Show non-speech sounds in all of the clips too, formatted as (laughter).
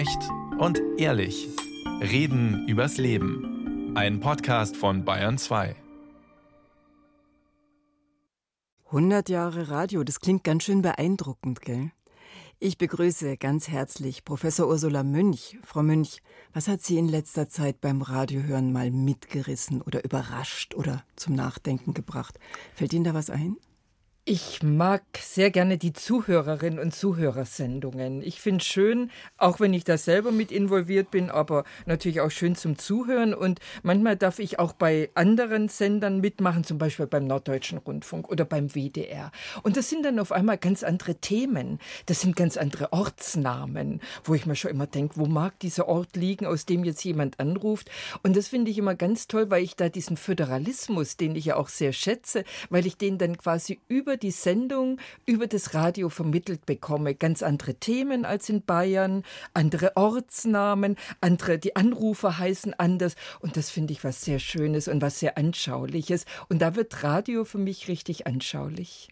Echt und ehrlich. Reden übers Leben. Ein Podcast von Bayern 2. 100 Jahre Radio, das klingt ganz schön beeindruckend, gell? Ich begrüße ganz herzlich Professor Ursula Münch. Frau Münch, was hat Sie in letzter Zeit beim Radiohören mal mitgerissen oder überrascht oder zum Nachdenken gebracht? Fällt Ihnen da was ein? Ich mag sehr gerne die Zuhörerinnen und Zuhörersendungen. Ich finde es schön, auch wenn ich da selber mit involviert bin, aber natürlich auch schön zum Zuhören. Und manchmal darf ich auch bei anderen Sendern mitmachen, zum Beispiel beim Norddeutschen Rundfunk oder beim WDR. Und das sind dann auf einmal ganz andere Themen. Das sind ganz andere Ortsnamen, wo ich mir schon immer denke, wo mag dieser Ort liegen, aus dem jetzt jemand anruft. Und das finde ich immer ganz toll, weil ich da diesen Föderalismus, den ich ja auch sehr schätze, weil ich den dann quasi über über die Sendung, über das Radio vermittelt bekomme. Ganz andere Themen als in Bayern, andere Ortsnamen, andere, die Anrufer heißen anders. Und das finde ich was sehr Schönes und was sehr Anschauliches. Und da wird Radio für mich richtig anschaulich.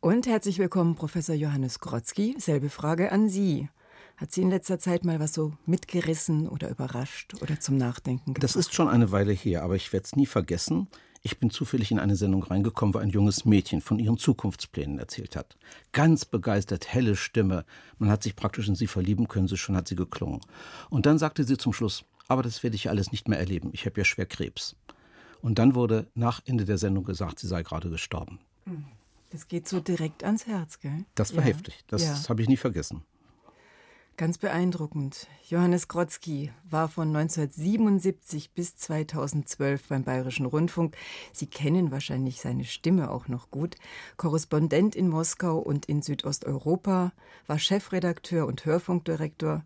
Und herzlich willkommen, Professor Johannes Grotzky. Selbe Frage an Sie. Hat Sie in letzter Zeit mal was so mitgerissen oder überrascht oder zum Nachdenken gebracht? Das ist schon eine Weile her, aber ich werde es nie vergessen. Ich bin zufällig in eine Sendung reingekommen, wo ein junges Mädchen von ihren Zukunftsplänen erzählt hat. Ganz begeistert, helle Stimme. Man hat sich praktisch in sie verlieben können, so schon hat sie geklungen. Und dann sagte sie zum Schluss, aber das werde ich alles nicht mehr erleben. Ich habe ja schwer Krebs. Und dann wurde nach Ende der Sendung gesagt, sie sei gerade gestorben. Hm. Das geht so direkt ans Herz, gell? Das war ja. heftig. Das ja. habe ich nie vergessen. Ganz beeindruckend. Johannes Grotzky war von 1977 bis 2012 beim Bayerischen Rundfunk. Sie kennen wahrscheinlich seine Stimme auch noch gut. Korrespondent in Moskau und in Südosteuropa, war Chefredakteur und Hörfunkdirektor,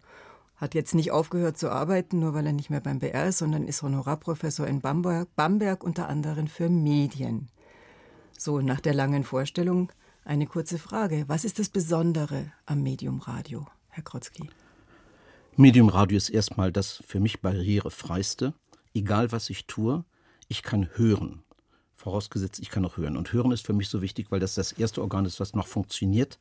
hat jetzt nicht aufgehört zu arbeiten, nur weil er nicht mehr beim BR ist, sondern ist Honorarprofessor in Bamberg, Bamberg unter anderem für Medien. So, nach der langen Vorstellung eine kurze Frage. Was ist das Besondere am Medium Radio? Herr Krotzki? Medium Radio ist erstmal das für mich barrierefreiste. Egal was ich tue, ich kann hören. Vorausgesetzt, ich kann auch hören. Und hören ist für mich so wichtig, weil das das erste Organ ist, was noch funktioniert,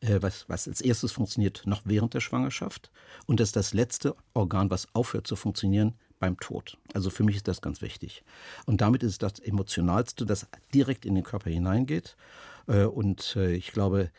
äh, was, was als erstes funktioniert, noch während der Schwangerschaft. Und das ist das letzte Organ, was aufhört zu funktionieren beim Tod. Also für mich ist das ganz wichtig. Und damit ist es das Emotionalste, das direkt in den Körper hineingeht. Äh, und äh, ich glaube,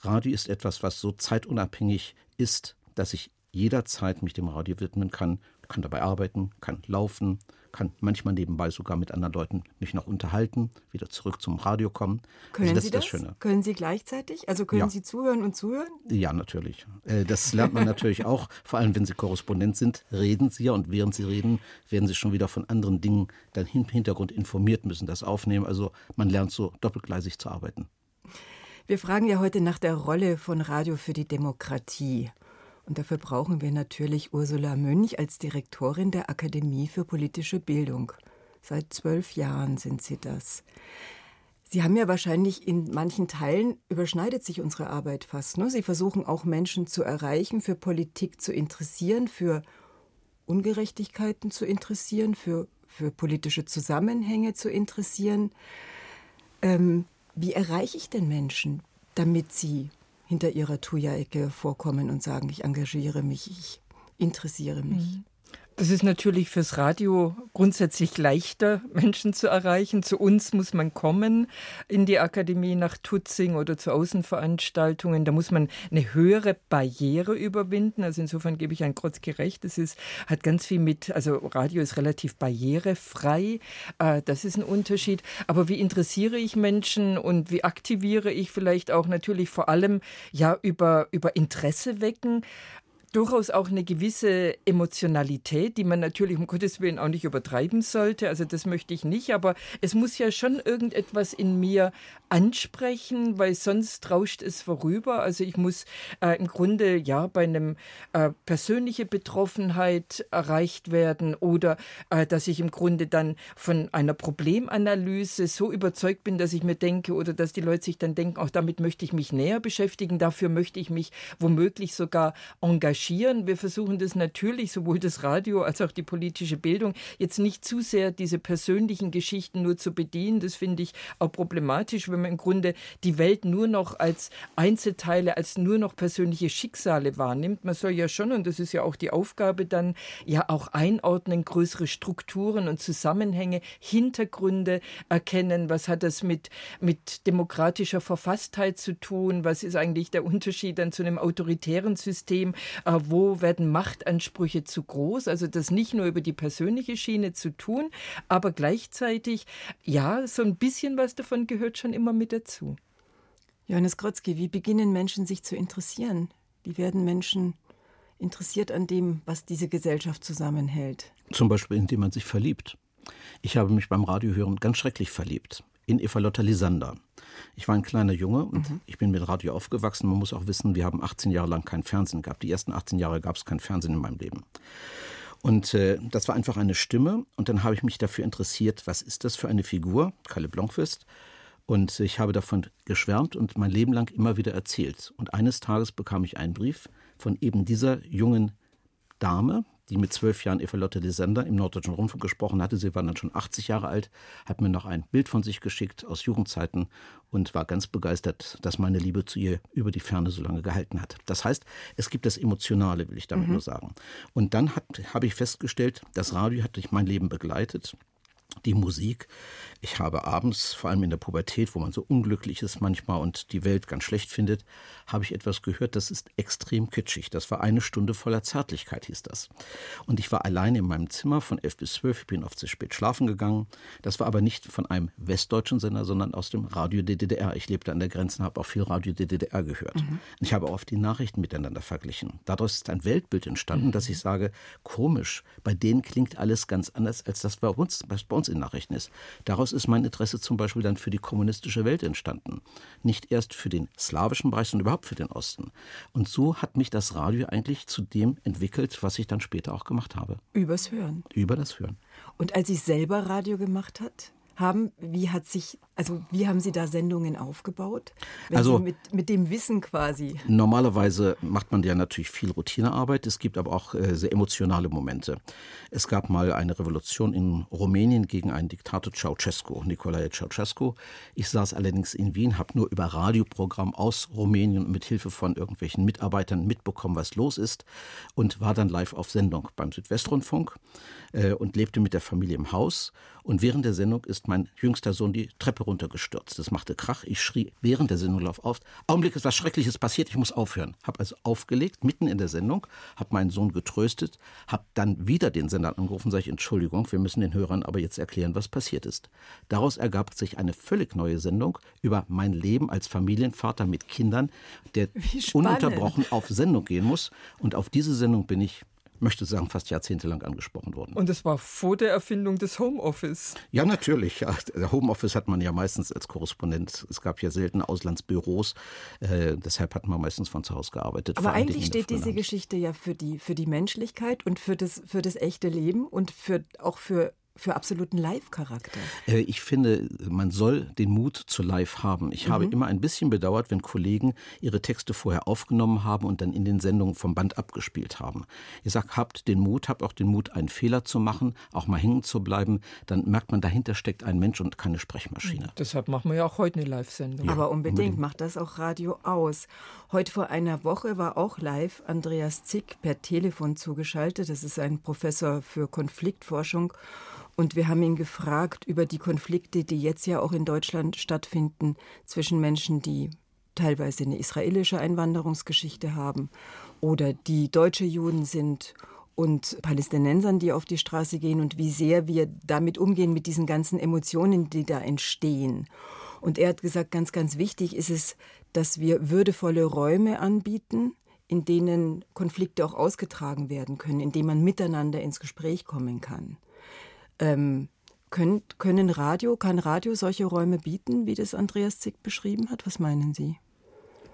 Radio ist etwas, was so zeitunabhängig ist, dass ich jederzeit mich dem Radio widmen kann, kann dabei arbeiten, kann laufen, kann manchmal nebenbei sogar mit anderen Leuten mich noch unterhalten, wieder zurück zum Radio kommen. Können also das Sie das? das Schöne. Können Sie gleichzeitig? Also können ja. Sie zuhören und zuhören? Ja, natürlich. Äh, das lernt man natürlich auch. Vor allem, wenn Sie Korrespondent sind, reden Sie ja und während Sie reden, werden Sie schon wieder von anderen Dingen dann im Hintergrund informiert, müssen das aufnehmen. Also man lernt so doppelgleisig zu arbeiten. Wir fragen ja heute nach der Rolle von Radio für die Demokratie. Und dafür brauchen wir natürlich Ursula Münch als Direktorin der Akademie für politische Bildung. Seit zwölf Jahren sind Sie das. Sie haben ja wahrscheinlich in manchen Teilen überschneidet sich unsere Arbeit fast. Ne? Sie versuchen auch Menschen zu erreichen, für Politik zu interessieren, für Ungerechtigkeiten zu interessieren, für, für politische Zusammenhänge zu interessieren. Ähm, wie erreiche ich denn Menschen, damit sie hinter ihrer Tuya-Ecke vorkommen und sagen, ich engagiere mich, ich interessiere mich? Mhm. Das ist natürlich fürs Radio grundsätzlich leichter, Menschen zu erreichen. Zu uns muss man kommen in die Akademie nach Tutzing oder zu Außenveranstaltungen. Da muss man eine höhere Barriere überwinden. Also insofern gebe ich ein Krotzki recht. Das ist, hat ganz viel mit, also Radio ist relativ barrierefrei. Äh, das ist ein Unterschied. Aber wie interessiere ich Menschen und wie aktiviere ich vielleicht auch natürlich vor allem ja über, über Interesse wecken? Durchaus auch eine gewisse Emotionalität, die man natürlich um Gottes Willen auch nicht übertreiben sollte. Also das möchte ich nicht, aber es muss ja schon irgendetwas in mir ansprechen, weil sonst rauscht es vorüber. Also ich muss äh, im Grunde ja bei einem äh, persönliche Betroffenheit erreicht werden oder äh, dass ich im Grunde dann von einer Problemanalyse so überzeugt bin, dass ich mir denke oder dass die Leute sich dann denken, auch damit möchte ich mich näher beschäftigen, dafür möchte ich mich womöglich sogar engagieren recherchieren. Wir versuchen das natürlich, sowohl das Radio als auch die politische Bildung, jetzt nicht zu sehr diese persönlichen Geschichten nur zu bedienen. Das finde ich auch problematisch, wenn man im Grunde die Welt nur noch als Einzelteile, als nur noch persönliche Schicksale wahrnimmt. Man soll ja schon, und das ist ja auch die Aufgabe dann, ja auch einordnen, größere Strukturen und Zusammenhänge, Hintergründe erkennen. Was hat das mit, mit demokratischer Verfasstheit zu tun? Was ist eigentlich der Unterschied dann zu einem autoritären System? Äh, wo werden Machtansprüche zu groß? Also das nicht nur über die persönliche Schiene zu tun, aber gleichzeitig, ja, so ein bisschen was davon gehört schon immer mit dazu. Johannes Grotzky, wie beginnen Menschen sich zu interessieren? Wie werden Menschen interessiert an dem, was diese Gesellschaft zusammenhält? Zum Beispiel, indem man sich verliebt. Ich habe mich beim Radiohören ganz schrecklich verliebt. In Eva Lotta Lisander. Ich war ein kleiner Junge und mhm. ich bin mit Radio aufgewachsen. Man muss auch wissen, wir haben 18 Jahre lang kein Fernsehen gehabt. Die ersten 18 Jahre gab es kein Fernsehen in meinem Leben. Und äh, das war einfach eine Stimme. Und dann habe ich mich dafür interessiert, was ist das für eine Figur? Kalle Blomqvist. Und ich habe davon geschwärmt und mein Leben lang immer wieder erzählt. Und eines Tages bekam ich einen Brief von eben dieser jungen Dame, die mit zwölf Jahren Eva Lotte Desender im Norddeutschen Rundfunk gesprochen hatte. Sie war dann schon 80 Jahre alt, hat mir noch ein Bild von sich geschickt aus Jugendzeiten und war ganz begeistert, dass meine Liebe zu ihr über die Ferne so lange gehalten hat. Das heißt, es gibt das Emotionale, will ich damit mhm. nur sagen. Und dann habe ich festgestellt, das Radio hat mich mein Leben begleitet die Musik. Ich habe abends, vor allem in der Pubertät, wo man so unglücklich ist manchmal und die Welt ganz schlecht findet, habe ich etwas gehört, das ist extrem kitschig. Das war eine Stunde voller Zärtlichkeit, hieß das. Und ich war alleine in meinem Zimmer von elf bis zwölf. Ich bin oft sehr spät schlafen gegangen. Das war aber nicht von einem westdeutschen Sender, sondern aus dem Radio der DDR. Ich lebte an der Grenze und habe auch viel Radio der DDR gehört. Mhm. Ich habe oft die Nachrichten miteinander verglichen. Daraus ist ein Weltbild entstanden, mhm. dass ich sage, komisch, bei denen klingt alles ganz anders als das bei uns, bei uns in Nachrichten ist. Daraus ist mein Interesse zum Beispiel dann für die kommunistische Welt entstanden. Nicht erst für den slawischen Bereich, sondern überhaupt für den Osten. Und so hat mich das Radio eigentlich zu dem entwickelt, was ich dann später auch gemacht habe. Übers Hören. Über das Hören. Und als ich selber Radio gemacht hat, haben, wie hat sich also wie haben Sie da Sendungen aufgebaut? Wenn also mit, mit dem Wissen quasi. Normalerweise macht man ja natürlich viel Routinearbeit. Es gibt aber auch äh, sehr emotionale Momente. Es gab mal eine Revolution in Rumänien gegen einen Diktator Ceausescu, Nicolae Ceausescu. Ich saß allerdings in Wien, habe nur über Radioprogramm aus Rumänien mit Hilfe von irgendwelchen Mitarbeitern mitbekommen, was los ist und war dann live auf Sendung beim Südwestrundfunk äh, und lebte mit der Familie im Haus. Und während der Sendung ist mein jüngster Sohn die Treppe runtergestürzt. Das machte Krach. Ich schrie während der Sendung auf. Augenblick ist was Schreckliches passiert. Ich muss aufhören. Habe also aufgelegt, mitten in der Sendung, habe meinen Sohn getröstet, habe dann wieder den Sender angerufen, sage ich, Entschuldigung, wir müssen den Hörern aber jetzt erklären, was passiert ist. Daraus ergab sich eine völlig neue Sendung über mein Leben als Familienvater mit Kindern, der ununterbrochen auf Sendung gehen muss. Und auf diese Sendung bin ich möchte sagen, fast jahrzehntelang angesprochen worden. Und es war vor der Erfindung des Homeoffice. Ja, natürlich. Ja, Homeoffice hat man ja meistens als Korrespondent. Es gab ja selten Auslandsbüros. Äh, deshalb hat man meistens von zu Hause gearbeitet. Aber eigentlich steht diese Geschichte ja für die, für die Menschlichkeit und für das, für das echte Leben und für, auch für für absoluten Live-Charakter? Äh, ich finde, man soll den Mut zu Live haben. Ich mhm. habe immer ein bisschen bedauert, wenn Kollegen ihre Texte vorher aufgenommen haben und dann in den Sendungen vom Band abgespielt haben. Ich sage, habt den Mut, habt auch den Mut, einen Fehler zu machen, auch mal hängen zu bleiben. Dann merkt man, dahinter steckt ein Mensch und keine Sprechmaschine. Mhm. Deshalb machen wir ja auch heute eine Live-Sendung. Ja, Aber unbedingt, unbedingt macht das auch Radio aus. Heute vor einer Woche war auch live Andreas Zick per Telefon zugeschaltet. Das ist ein Professor für Konfliktforschung. Und wir haben ihn gefragt über die Konflikte, die jetzt ja auch in Deutschland stattfinden zwischen Menschen, die teilweise eine israelische Einwanderungsgeschichte haben oder die deutsche Juden sind und Palästinensern, die auf die Straße gehen und wie sehr wir damit umgehen mit diesen ganzen Emotionen, die da entstehen. Und er hat gesagt, ganz, ganz wichtig ist es, dass wir würdevolle Räume anbieten, in denen Konflikte auch ausgetragen werden können, in denen man miteinander ins Gespräch kommen kann. Ähm, können, können Radio, kann Radio solche Räume bieten, wie das Andreas Zick beschrieben hat? Was meinen Sie?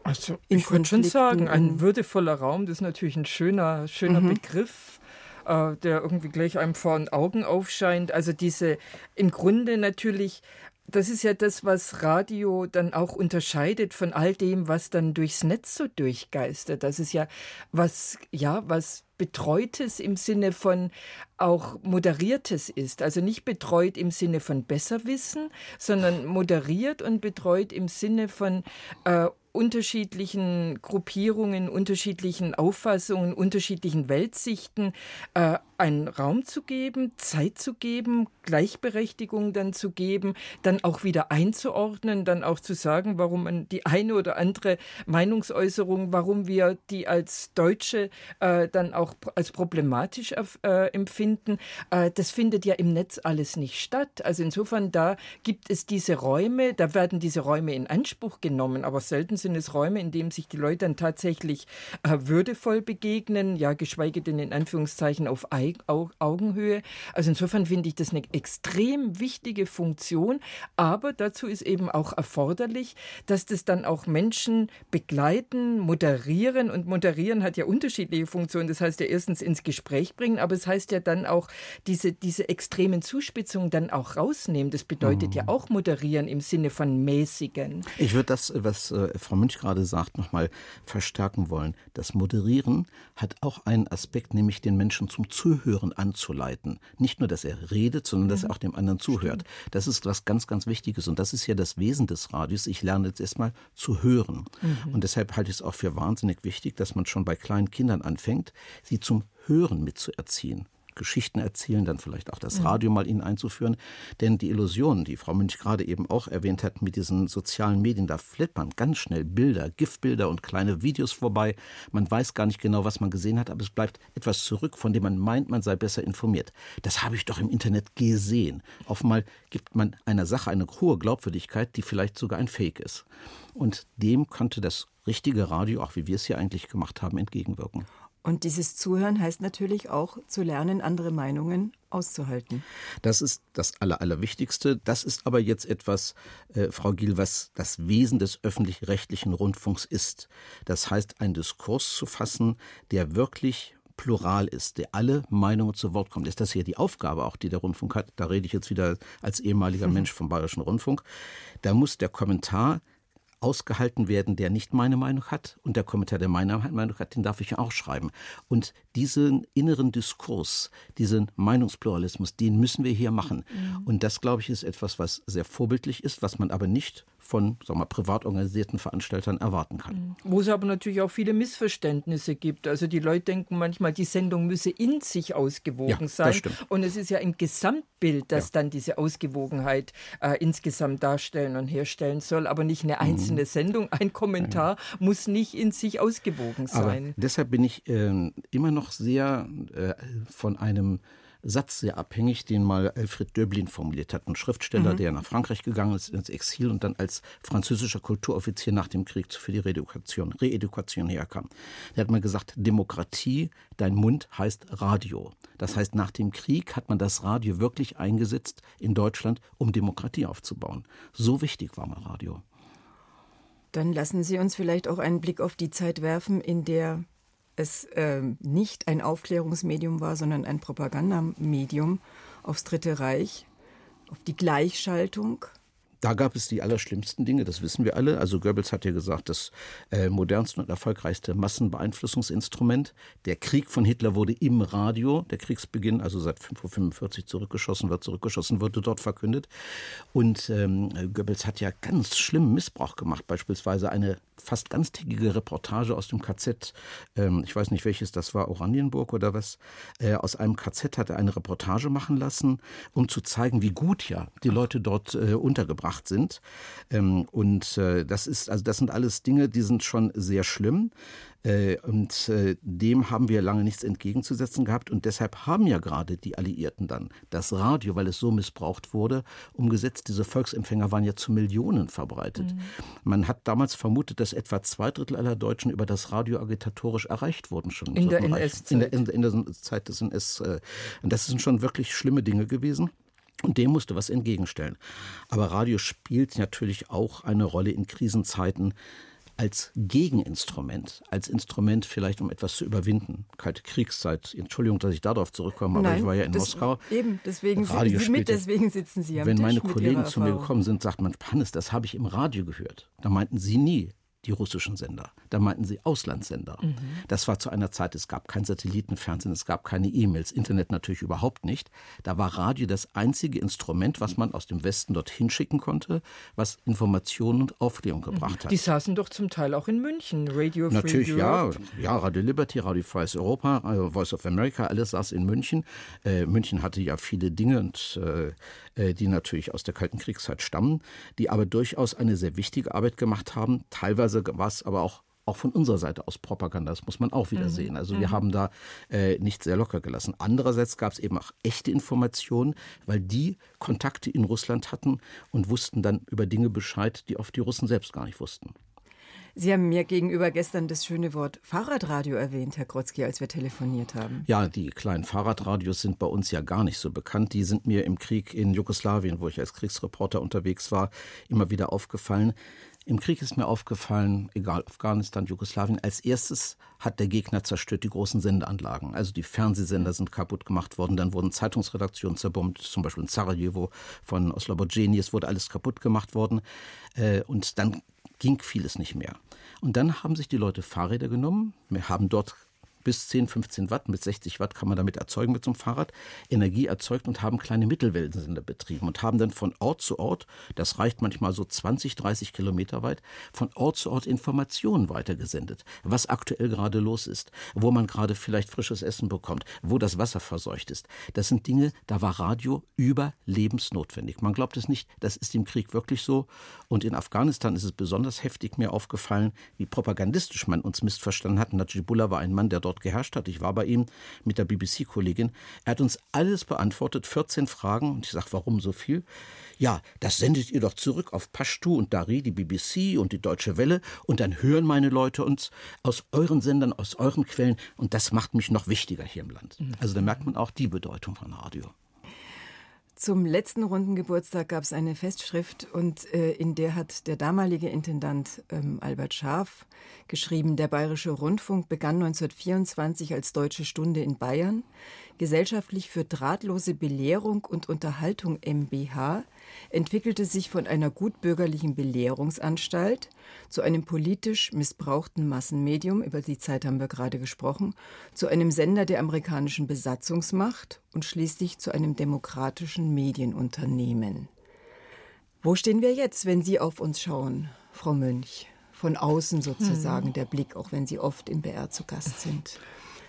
Also ich würde schon sagen, ein würdevoller Raum, das ist natürlich ein schöner, schöner mhm. Begriff, äh, der irgendwie gleich einem vor den Augen aufscheint. Also diese im Grunde natürlich das ist ja das, was Radio dann auch unterscheidet von all dem, was dann durchs Netz so durchgeistert. Das ist ja was, ja, was Betreutes im Sinne von auch Moderiertes ist. Also nicht betreut im Sinne von Besserwissen, sondern moderiert und betreut im Sinne von äh, unterschiedlichen Gruppierungen, unterschiedlichen Auffassungen, unterschiedlichen Weltsichten äh, einen Raum zu geben, Zeit zu geben, Gleichberechtigung dann zu geben, dann auch wieder einzuordnen, dann auch zu sagen, warum man die eine oder andere Meinungsäußerung, warum wir die als Deutsche äh, dann auch als problematisch äh, empfinden, äh, das findet ja im Netz alles nicht statt. Also insofern, da gibt es diese Räume, da werden diese Räume in Anspruch genommen, aber selten sind es Räume, in denen sich die Leute dann tatsächlich äh, würdevoll begegnen, ja, geschweige denn in Anführungszeichen auf Augenhöhe. Also insofern finde ich das eine extrem wichtige Funktion, aber dazu ist eben auch erforderlich, dass das dann auch Menschen begleiten, moderieren und moderieren hat ja unterschiedliche Funktionen. Das heißt ja erstens ins Gespräch bringen, aber es heißt ja dann auch diese, diese extremen Zuspitzungen dann auch rausnehmen. Das bedeutet mhm. ja auch moderieren im Sinne von mäßigen. Ich würde das, was äh, Frau Münch gerade sagt, nochmal verstärken wollen. Das Moderieren hat auch einen Aspekt, nämlich den Menschen zum Zuhören anzuleiten. Nicht nur, dass er redet, sondern dass er auch dem anderen zuhört. Stimmt. Das ist was ganz, ganz Wichtiges und das ist ja das Wesen des Radios. Ich lerne jetzt erstmal zu hören. Mhm. Und deshalb halte ich es auch für wahnsinnig wichtig, dass man schon bei kleinen Kindern anfängt, sie zum Hören mitzuerziehen. Geschichten erzählen, dann vielleicht auch das Radio mal ihnen einzuführen. Denn die Illusionen, die Frau Münch gerade eben auch erwähnt hat, mit diesen sozialen Medien, da flippern ganz schnell Bilder, Giftbilder und kleine Videos vorbei. Man weiß gar nicht genau, was man gesehen hat, aber es bleibt etwas zurück, von dem man meint, man sei besser informiert. Das habe ich doch im Internet gesehen. Einmal gibt man einer Sache eine hohe Glaubwürdigkeit, die vielleicht sogar ein Fake ist. Und dem könnte das richtige Radio, auch wie wir es hier eigentlich gemacht haben, entgegenwirken. Und dieses Zuhören heißt natürlich auch zu lernen, andere Meinungen auszuhalten. Das ist das Aller, Allerwichtigste. Das ist aber jetzt etwas, äh, Frau Giel, was das Wesen des öffentlich-rechtlichen Rundfunks ist. Das heißt, einen Diskurs zu fassen, der wirklich plural ist, der alle Meinungen zu Wort kommt. Ist das hier die Aufgabe auch, die der Rundfunk hat? Da rede ich jetzt wieder als ehemaliger Mensch vom Bayerischen Rundfunk. Da muss der Kommentar ausgehalten werden, der nicht meine Meinung hat. Und der Kommentar, der meine Meinung hat, den darf ich ja auch schreiben. Und diesen inneren Diskurs, diesen Meinungspluralismus, den müssen wir hier machen. Mhm. Und das, glaube ich, ist etwas, was sehr vorbildlich ist, was man aber nicht von sagen wir, privat organisierten Veranstaltern erwarten kann. Mhm. Wo es aber natürlich auch viele Missverständnisse gibt. Also die Leute denken manchmal, die Sendung müsse in sich ausgewogen ja, sein. Und es ist ja ein Gesamtbild, das ja. dann diese Ausgewogenheit äh, insgesamt darstellen und herstellen soll, aber nicht eine einzelne mhm. Sendung. Ein Kommentar muss nicht in sich ausgewogen sein. Aber deshalb bin ich äh, immer noch sehr äh, von einem Satz sehr abhängig, den mal Alfred Döblin formuliert hat, ein Schriftsteller, mhm. der nach Frankreich gegangen ist, ins Exil und dann als französischer Kulturoffizier nach dem Krieg für die Reedukation, Reedukation herkam. Der hat mal gesagt, Demokratie, dein Mund heißt Radio. Das heißt, nach dem Krieg hat man das Radio wirklich eingesetzt in Deutschland, um Demokratie aufzubauen. So wichtig war mal Radio. Dann lassen Sie uns vielleicht auch einen Blick auf die Zeit werfen, in der es äh, nicht ein Aufklärungsmedium war, sondern ein Propagandamedium aufs Dritte Reich, auf die Gleichschaltung. Da gab es die allerschlimmsten Dinge, das wissen wir alle. Also Goebbels hat ja gesagt, das äh, modernste und erfolgreichste Massenbeeinflussungsinstrument. Der Krieg von Hitler wurde im Radio, der Kriegsbeginn, also seit 5.45 Uhr zurückgeschossen wird, zurückgeschossen wurde dort verkündet. Und ähm, Goebbels hat ja ganz schlimmen Missbrauch gemacht, beispielsweise eine fast ganztägige Reportage aus dem KZ, ähm, ich weiß nicht welches das war, Oranienburg oder was, äh, aus einem KZ hat er eine Reportage machen lassen, um zu zeigen, wie gut ja die Leute dort äh, untergebracht sind. Ähm, und äh, das ist, also das sind alles Dinge, die sind schon sehr schlimm. Äh, und äh, dem haben wir lange nichts entgegenzusetzen gehabt. Und deshalb haben ja gerade die Alliierten dann das Radio, weil es so missbraucht wurde, umgesetzt. Diese Volksempfänger waren ja zu Millionen verbreitet. Mhm. Man hat damals vermutet, dass etwa zwei Drittel aller Deutschen über das Radio agitatorisch erreicht wurden schon. In der NS-Zeit. In, in, in, der Zeit des NS. Äh, und das sind schon wirklich schlimme Dinge gewesen. Und dem musste was entgegenstellen. Aber Radio spielt natürlich auch eine Rolle in Krisenzeiten als Gegeninstrument, als Instrument vielleicht, um etwas zu überwinden. Kalte Kriegszeit. Entschuldigung, dass ich darauf zurückkomme, aber Nein, ich war ja in das, Moskau. Eben, deswegen Radio Sie mit, deswegen sitzen Sie am Wenn Tisch meine Kollegen zu mir gekommen sind, sagt man, Hannes, das habe ich im Radio gehört. Da meinten sie nie die russischen Sender. Da meinten sie Auslandssender. Mhm. Das war zu einer Zeit, es gab kein Satellitenfernsehen, es gab keine E-Mails, Internet natürlich überhaupt nicht. Da war Radio das einzige Instrument, was man aus dem Westen dorthin schicken konnte, was Informationen und Aufklärung gebracht hat. Die saßen doch zum Teil auch in München, Radio Free Natürlich, ja, Europe. ja, Radio Liberty, Radio Freies Europa, äh, Voice of America, alles saß in München. Äh, München hatte ja viele Dinge, und, äh, äh, die natürlich aus der Kalten Kriegszeit stammen, die aber durchaus eine sehr wichtige Arbeit gemacht haben. Teilweise war es aber auch auch von unserer Seite aus Propaganda, das muss man auch wieder sehen. Also wir haben da äh, nicht sehr locker gelassen. Andererseits gab es eben auch echte Informationen, weil die Kontakte in Russland hatten und wussten dann über Dinge Bescheid, die oft die Russen selbst gar nicht wussten. Sie haben mir gegenüber gestern das schöne Wort Fahrradradio erwähnt, Herr Krotzki, als wir telefoniert haben. Ja, die kleinen Fahrradradios sind bei uns ja gar nicht so bekannt. Die sind mir im Krieg in Jugoslawien, wo ich als Kriegsreporter unterwegs war, immer wieder aufgefallen. Im Krieg ist mir aufgefallen, egal Afghanistan, Jugoslawien, als erstes hat der Gegner zerstört die großen Sendeanlagen. Also die Fernsehsender sind kaputt gemacht worden, dann wurden Zeitungsredaktionen zerbombt, zum Beispiel in Sarajevo von Oslobodjeni, es wurde alles kaputt gemacht worden. Äh, Und dann ging vieles nicht mehr. Und dann haben sich die Leute Fahrräder genommen, wir haben dort bis 10, 15 Watt, mit 60 Watt kann man damit erzeugen mit so einem Fahrrad, Energie erzeugt und haben kleine Mittelwellensender betrieben und haben dann von Ort zu Ort, das reicht manchmal so 20, 30 Kilometer weit, von Ort zu Ort Informationen weitergesendet, was aktuell gerade los ist, wo man gerade vielleicht frisches Essen bekommt, wo das Wasser verseucht ist. Das sind Dinge, da war Radio überlebensnotwendig. Man glaubt es nicht, das ist im Krieg wirklich so. Und in Afghanistan ist es besonders heftig mir aufgefallen, wie propagandistisch man uns missverstanden hat. Najibullah war ein Mann, der dort geherrscht hat. Ich war bei ihm mit der BBC-Kollegin. Er hat uns alles beantwortet, 14 Fragen. Und ich sage, warum so viel? Ja, das sendet ihr doch zurück auf Pashtu und Dari, die BBC und die Deutsche Welle. Und dann hören meine Leute uns aus euren Sendern, aus euren Quellen. Und das macht mich noch wichtiger hier im Land. Also da merkt man auch die Bedeutung von Radio. Zum letzten runden Geburtstag gab es eine Festschrift und äh, in der hat der damalige Intendant ähm, Albert Scharf geschrieben, der Bayerische Rundfunk begann 1924 als Deutsche Stunde in Bayern, gesellschaftlich für drahtlose Belehrung und Unterhaltung MBH, entwickelte sich von einer gutbürgerlichen Belehrungsanstalt zu einem politisch missbrauchten Massenmedium, über die Zeit haben wir gerade gesprochen, zu einem Sender der amerikanischen Besatzungsmacht und schließlich zu einem demokratischen Medienunternehmen. Wo stehen wir jetzt, wenn Sie auf uns schauen, Frau Münch? Von außen sozusagen der Blick, auch wenn Sie oft im BR zu Gast sind.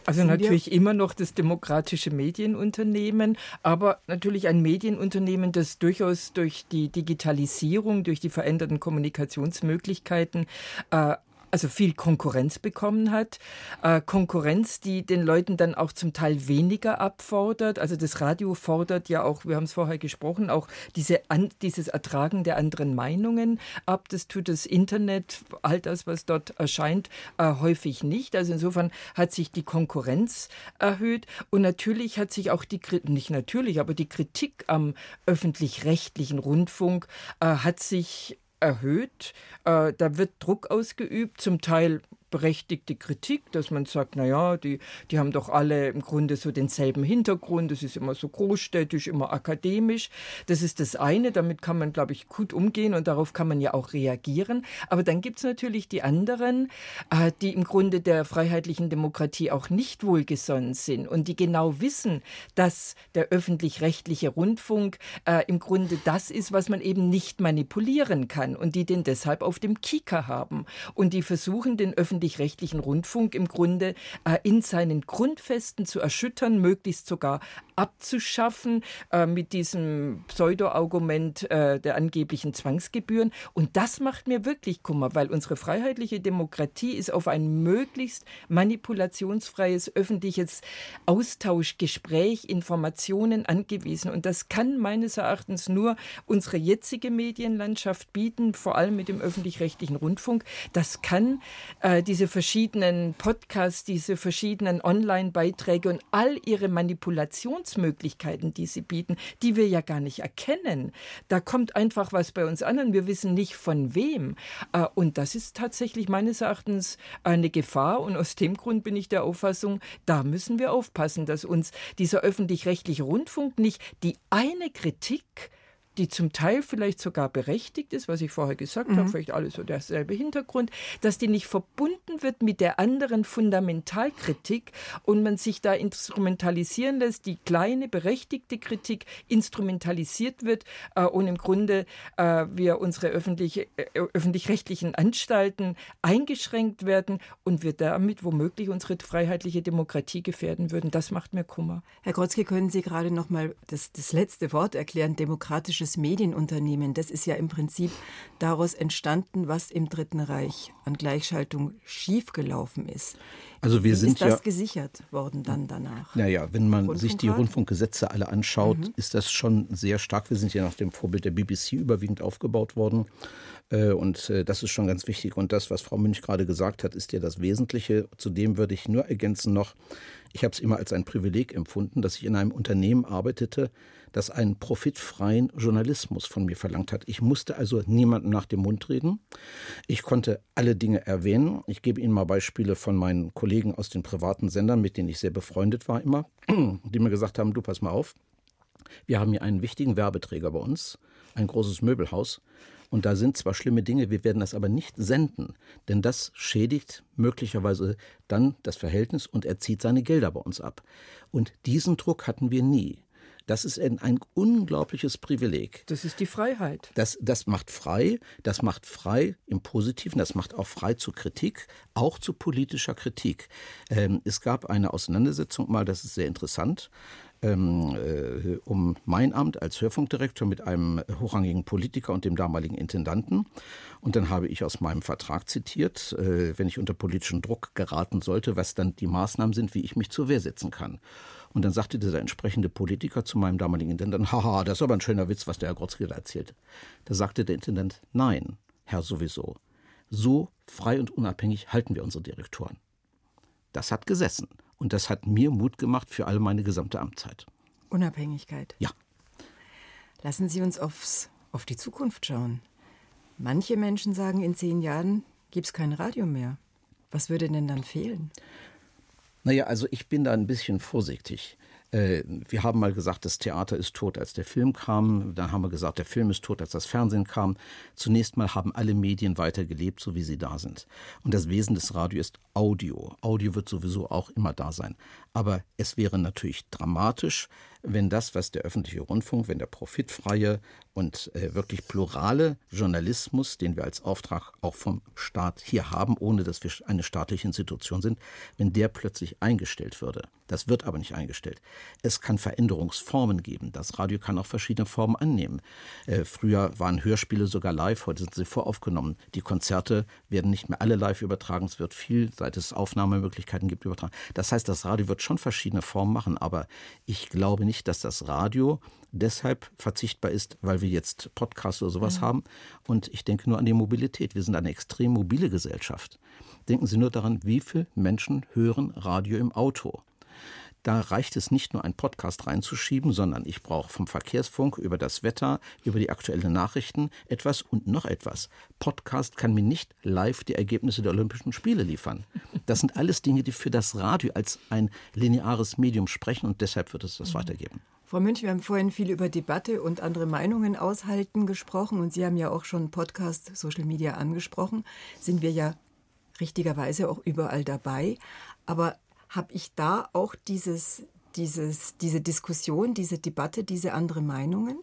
Also natürlich immer noch das demokratische Medienunternehmen, aber natürlich ein Medienunternehmen, das durchaus durch die Digitalisierung, durch die veränderten Kommunikationsmöglichkeiten äh, also viel Konkurrenz bekommen hat. Äh, Konkurrenz, die den Leuten dann auch zum Teil weniger abfordert. Also das Radio fordert ja auch, wir haben es vorher gesprochen, auch diese dieses Ertragen der anderen Meinungen ab. Das tut das Internet, all das, was dort erscheint, äh, häufig nicht. Also insofern hat sich die Konkurrenz erhöht und natürlich hat sich auch die, Kri- nicht natürlich, aber die Kritik am öffentlich-rechtlichen Rundfunk äh, hat sich erhöht. Äh, da wird Druck ausgeübt, zum Teil berechtigte Kritik, dass man sagt, naja, die, die haben doch alle im Grunde so denselben Hintergrund, es ist immer so großstädtisch, immer akademisch. Das ist das eine, damit kann man, glaube ich, gut umgehen und darauf kann man ja auch reagieren. Aber dann gibt es natürlich die anderen, äh, die im Grunde der freiheitlichen Demokratie auch nicht wohlgesonnen sind und die genau wissen, dass der öffentlich-rechtliche Rundfunk äh, im Grunde das ist, was man eben nicht manipulieren kann und die den deshalb auf dem Kieker haben und die versuchen, den öffentlich-rechtlichen Rundfunk im Grunde äh, in seinen Grundfesten zu erschüttern, möglichst sogar abzuschaffen äh, mit diesem Pseudo-Argument äh, der angeblichen Zwangsgebühren. Und das macht mir wirklich Kummer, weil unsere freiheitliche Demokratie ist auf ein möglichst manipulationsfreies öffentliches Austausch, Gespräch, Informationen angewiesen. Und das kann meines Erachtens nur unsere jetzige Medienlandschaft bieten, vor allem mit dem öffentlich-rechtlichen Rundfunk. Das kann äh, diese verschiedenen Podcasts, diese verschiedenen Online-Beiträge und all ihre Kommunikationsmöglichkeiten, die sie bieten, die wir ja gar nicht erkennen. Da kommt einfach was bei uns an und wir wissen nicht von wem. Äh, und das ist tatsächlich meines Erachtens eine Gefahr. Und aus dem Grund bin ich der Auffassung, da müssen wir aufpassen, dass uns dieser öffentlich-rechtliche Rundfunk nicht die eine Kritik die zum Teil vielleicht sogar berechtigt ist, was ich vorher gesagt mhm. habe, vielleicht alles so derselbe Hintergrund, dass die nicht verbunden wird mit der anderen Fundamentalkritik und man sich da instrumentalisieren lässt, die kleine berechtigte Kritik instrumentalisiert wird äh, und im Grunde äh, wir unsere öffentliche, äh, öffentlich-rechtlichen Anstalten eingeschränkt werden und wir damit womöglich unsere freiheitliche Demokratie gefährden würden. Das macht mir Kummer. Herr Krotzki, können Sie gerade noch mal das, das letzte Wort erklären, demokratische deutsches Medienunternehmen, das ist ja im Prinzip daraus entstanden, was im Dritten Reich an Gleichschaltung schiefgelaufen ist. Also wir Wie sind ist das ja, gesichert worden dann danach? Naja, wenn man sich die Rundfunkgesetze alle anschaut, mhm. ist das schon sehr stark. Wir sind ja nach dem Vorbild der BBC überwiegend aufgebaut worden. Äh, und äh, das ist schon ganz wichtig. Und das, was Frau Münch gerade gesagt hat, ist ja das Wesentliche. Zudem würde ich nur ergänzen noch, ich habe es immer als ein Privileg empfunden, dass ich in einem Unternehmen arbeitete, das einen profitfreien Journalismus von mir verlangt hat. Ich musste also niemandem nach dem Mund reden. Ich konnte alle Dinge erwähnen. Ich gebe Ihnen mal Beispiele von meinen Kollegen aus den privaten Sendern, mit denen ich sehr befreundet war immer, (clears throat) die mir gesagt haben, du pass mal auf, wir haben hier einen wichtigen Werbeträger bei uns, ein großes Möbelhaus. Und da sind zwar schlimme Dinge, wir werden das aber nicht senden, denn das schädigt möglicherweise dann das Verhältnis und er zieht seine Gelder bei uns ab. Und diesen Druck hatten wir nie. Das ist ein, ein unglaubliches Privileg. Das ist die Freiheit. Das, das macht frei, das macht frei im Positiven, das macht auch frei zu Kritik, auch zu politischer Kritik. Ähm, es gab eine Auseinandersetzung mal, das ist sehr interessant ähm, äh, um mein Amt als Hörfunkdirektor mit einem hochrangigen Politiker und dem damaligen Intendanten. Und dann habe ich aus meinem Vertrag zitiert, äh, wenn ich unter politischen Druck geraten sollte, was dann die Maßnahmen sind, wie ich mich zur Wehr setzen kann. Und dann sagte dieser entsprechende Politiker zu meinem damaligen Intendanten, haha, das ist aber ein schöner Witz, was der Herr Grotzky da erzählt. Da sagte der Intendant, nein, Herr sowieso. So frei und unabhängig halten wir unsere Direktoren. Das hat gesessen. Und das hat mir Mut gemacht für all meine gesamte Amtszeit. Unabhängigkeit. Ja. Lassen Sie uns aufs, auf die Zukunft schauen. Manche Menschen sagen, in zehn Jahren gibt es kein Radio mehr. Was würde denn dann fehlen? Naja, also ich bin da ein bisschen vorsichtig. Äh, wir haben mal gesagt, das Theater ist tot, als der Film kam. Dann haben wir gesagt, der Film ist tot, als das Fernsehen kam. Zunächst mal haben alle Medien weitergelebt, so wie sie da sind. Und das Wesen des Radios ist Audio. Audio wird sowieso auch immer da sein. Aber es wäre natürlich dramatisch, wenn das, was der öffentliche Rundfunk, wenn der profitfreie und äh, wirklich plurale Journalismus, den wir als Auftrag auch vom Staat hier haben, ohne dass wir eine staatliche Institution sind, wenn der plötzlich eingestellt würde. Das wird aber nicht eingestellt. Es kann Veränderungsformen geben. Das Radio kann auch verschiedene Formen annehmen. Äh, früher waren Hörspiele sogar live, heute sind sie voraufgenommen. Die Konzerte werden nicht mehr alle live übertragen. Es wird viel, seit es Aufnahmemöglichkeiten gibt, übertragen. Das heißt, das Radio wird schon verschiedene Formen machen, aber ich glaube nicht, dass das Radio deshalb verzichtbar ist, weil wir jetzt Podcasts oder sowas ja. haben. Und ich denke nur an die Mobilität. Wir sind eine extrem mobile Gesellschaft. Denken Sie nur daran, wie viele Menschen hören Radio im Auto. Da reicht es nicht nur, einen Podcast reinzuschieben, sondern ich brauche vom Verkehrsfunk über das Wetter, über die aktuellen Nachrichten etwas und noch etwas. Podcast kann mir nicht live die Ergebnisse der Olympischen Spiele liefern. Das sind alles Dinge, die für das Radio als ein lineares Medium sprechen und deshalb wird es das mhm. weitergeben. Frau Münch, wir haben vorhin viel über Debatte und andere Meinungen aushalten gesprochen und Sie haben ja auch schon Podcast, Social Media angesprochen. Sind wir ja richtigerweise auch überall dabei. Aber habe ich da auch dieses, dieses, diese Diskussion, diese Debatte, diese andere Meinungen?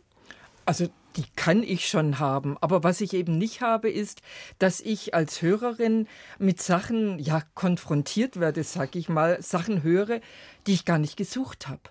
Also die kann ich schon haben. Aber was ich eben nicht habe, ist, dass ich als Hörerin mit Sachen ja konfrontiert werde, sag ich mal, Sachen höre, die ich gar nicht gesucht habe.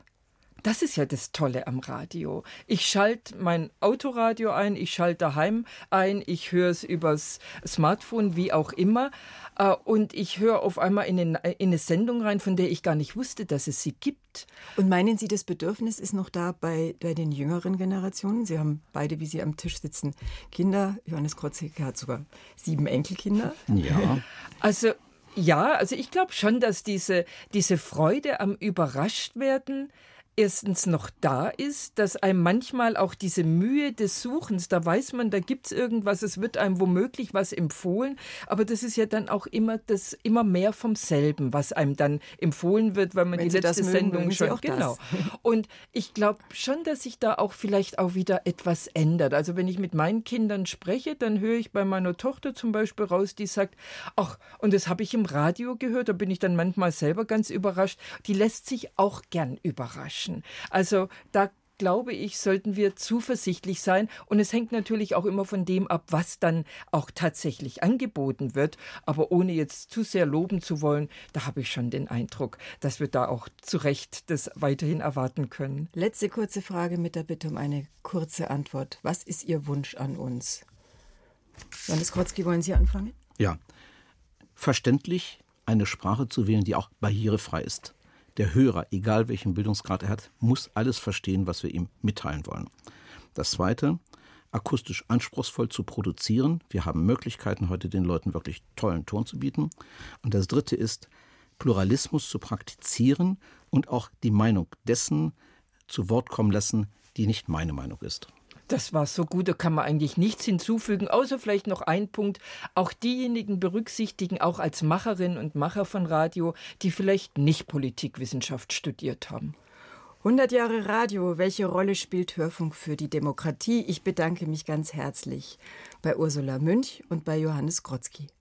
Das ist ja das Tolle am Radio. Ich schalte mein Autoradio ein, ich schalte daheim ein, ich höre es übers Smartphone, wie auch immer. Äh, und ich höre auf einmal in eine, in eine Sendung rein, von der ich gar nicht wusste, dass es sie gibt. Und meinen Sie, das Bedürfnis ist noch da bei, bei den jüngeren Generationen? Sie haben beide, wie Sie am Tisch sitzen, Kinder. Johannes Krotzke hat sogar sieben Enkelkinder. Ja. (laughs) Also ja, also ich glaube schon, dass diese, diese Freude am Überraschtwerden erstens noch da ist, dass einem manchmal auch diese Mühe des Suchens, da weiß man, da gibt es irgendwas, es wird einem womöglich was empfohlen, aber das ist ja dann auch immer das immer mehr vom selben, was einem dann empfohlen wird, weil man Wenn die Sie letzte mögen, Sendung schon genau. Und ich glaube schon, dass sich da auch vielleicht auch wieder etwas ändert. Also wenn ich mit meinen Kindern spreche, dann höre ich bei meiner Tochter zum Beispiel raus, die sagt, ach, und das habe ich im Radio gehört, da bin ich dann manchmal selber ganz überrascht. Die lässt sich auch gern überraschen. Menschen. Also da glaube ich, sollten wir zuversichtlich sein. Und es hängt natürlich auch immer von dem ab, was dann auch tatsächlich angeboten wird. Aber ohne jetzt zu sehr loben zu wollen, da habe ich schon den Eindruck, dass wir da auch zu Recht das weiterhin erwarten können. Letzte kurze Frage mit der Bitte um eine kurze Antwort. Was ist Ihr Wunsch an uns? Johannes Krotzki, wollen Sie anfangen? Ja. Verständlich eine Sprache zu wählen, die auch barrierefrei ist. Der Hörer, egal welchen Bildungsgrad er hat, muss alles verstehen, was wir ihm mitteilen wollen. Das Zweite, akustisch anspruchsvoll zu produzieren. Wir haben Möglichkeiten, heute den Leuten wirklich tollen Ton zu bieten. Und das Dritte ist, Pluralismus zu praktizieren und auch die Meinung dessen zu Wort kommen lassen, die nicht meine Meinung ist. Das war so gut, da kann man eigentlich nichts hinzufügen, außer vielleicht noch ein Punkt. Auch diejenigen berücksichtigen, auch als Macherinnen und Macher von Radio, die vielleicht nicht Politikwissenschaft studiert haben. 100 Jahre Radio, welche Rolle spielt Hörfunk für die Demokratie? Ich bedanke mich ganz herzlich bei Ursula Münch und bei Johannes Grotzky.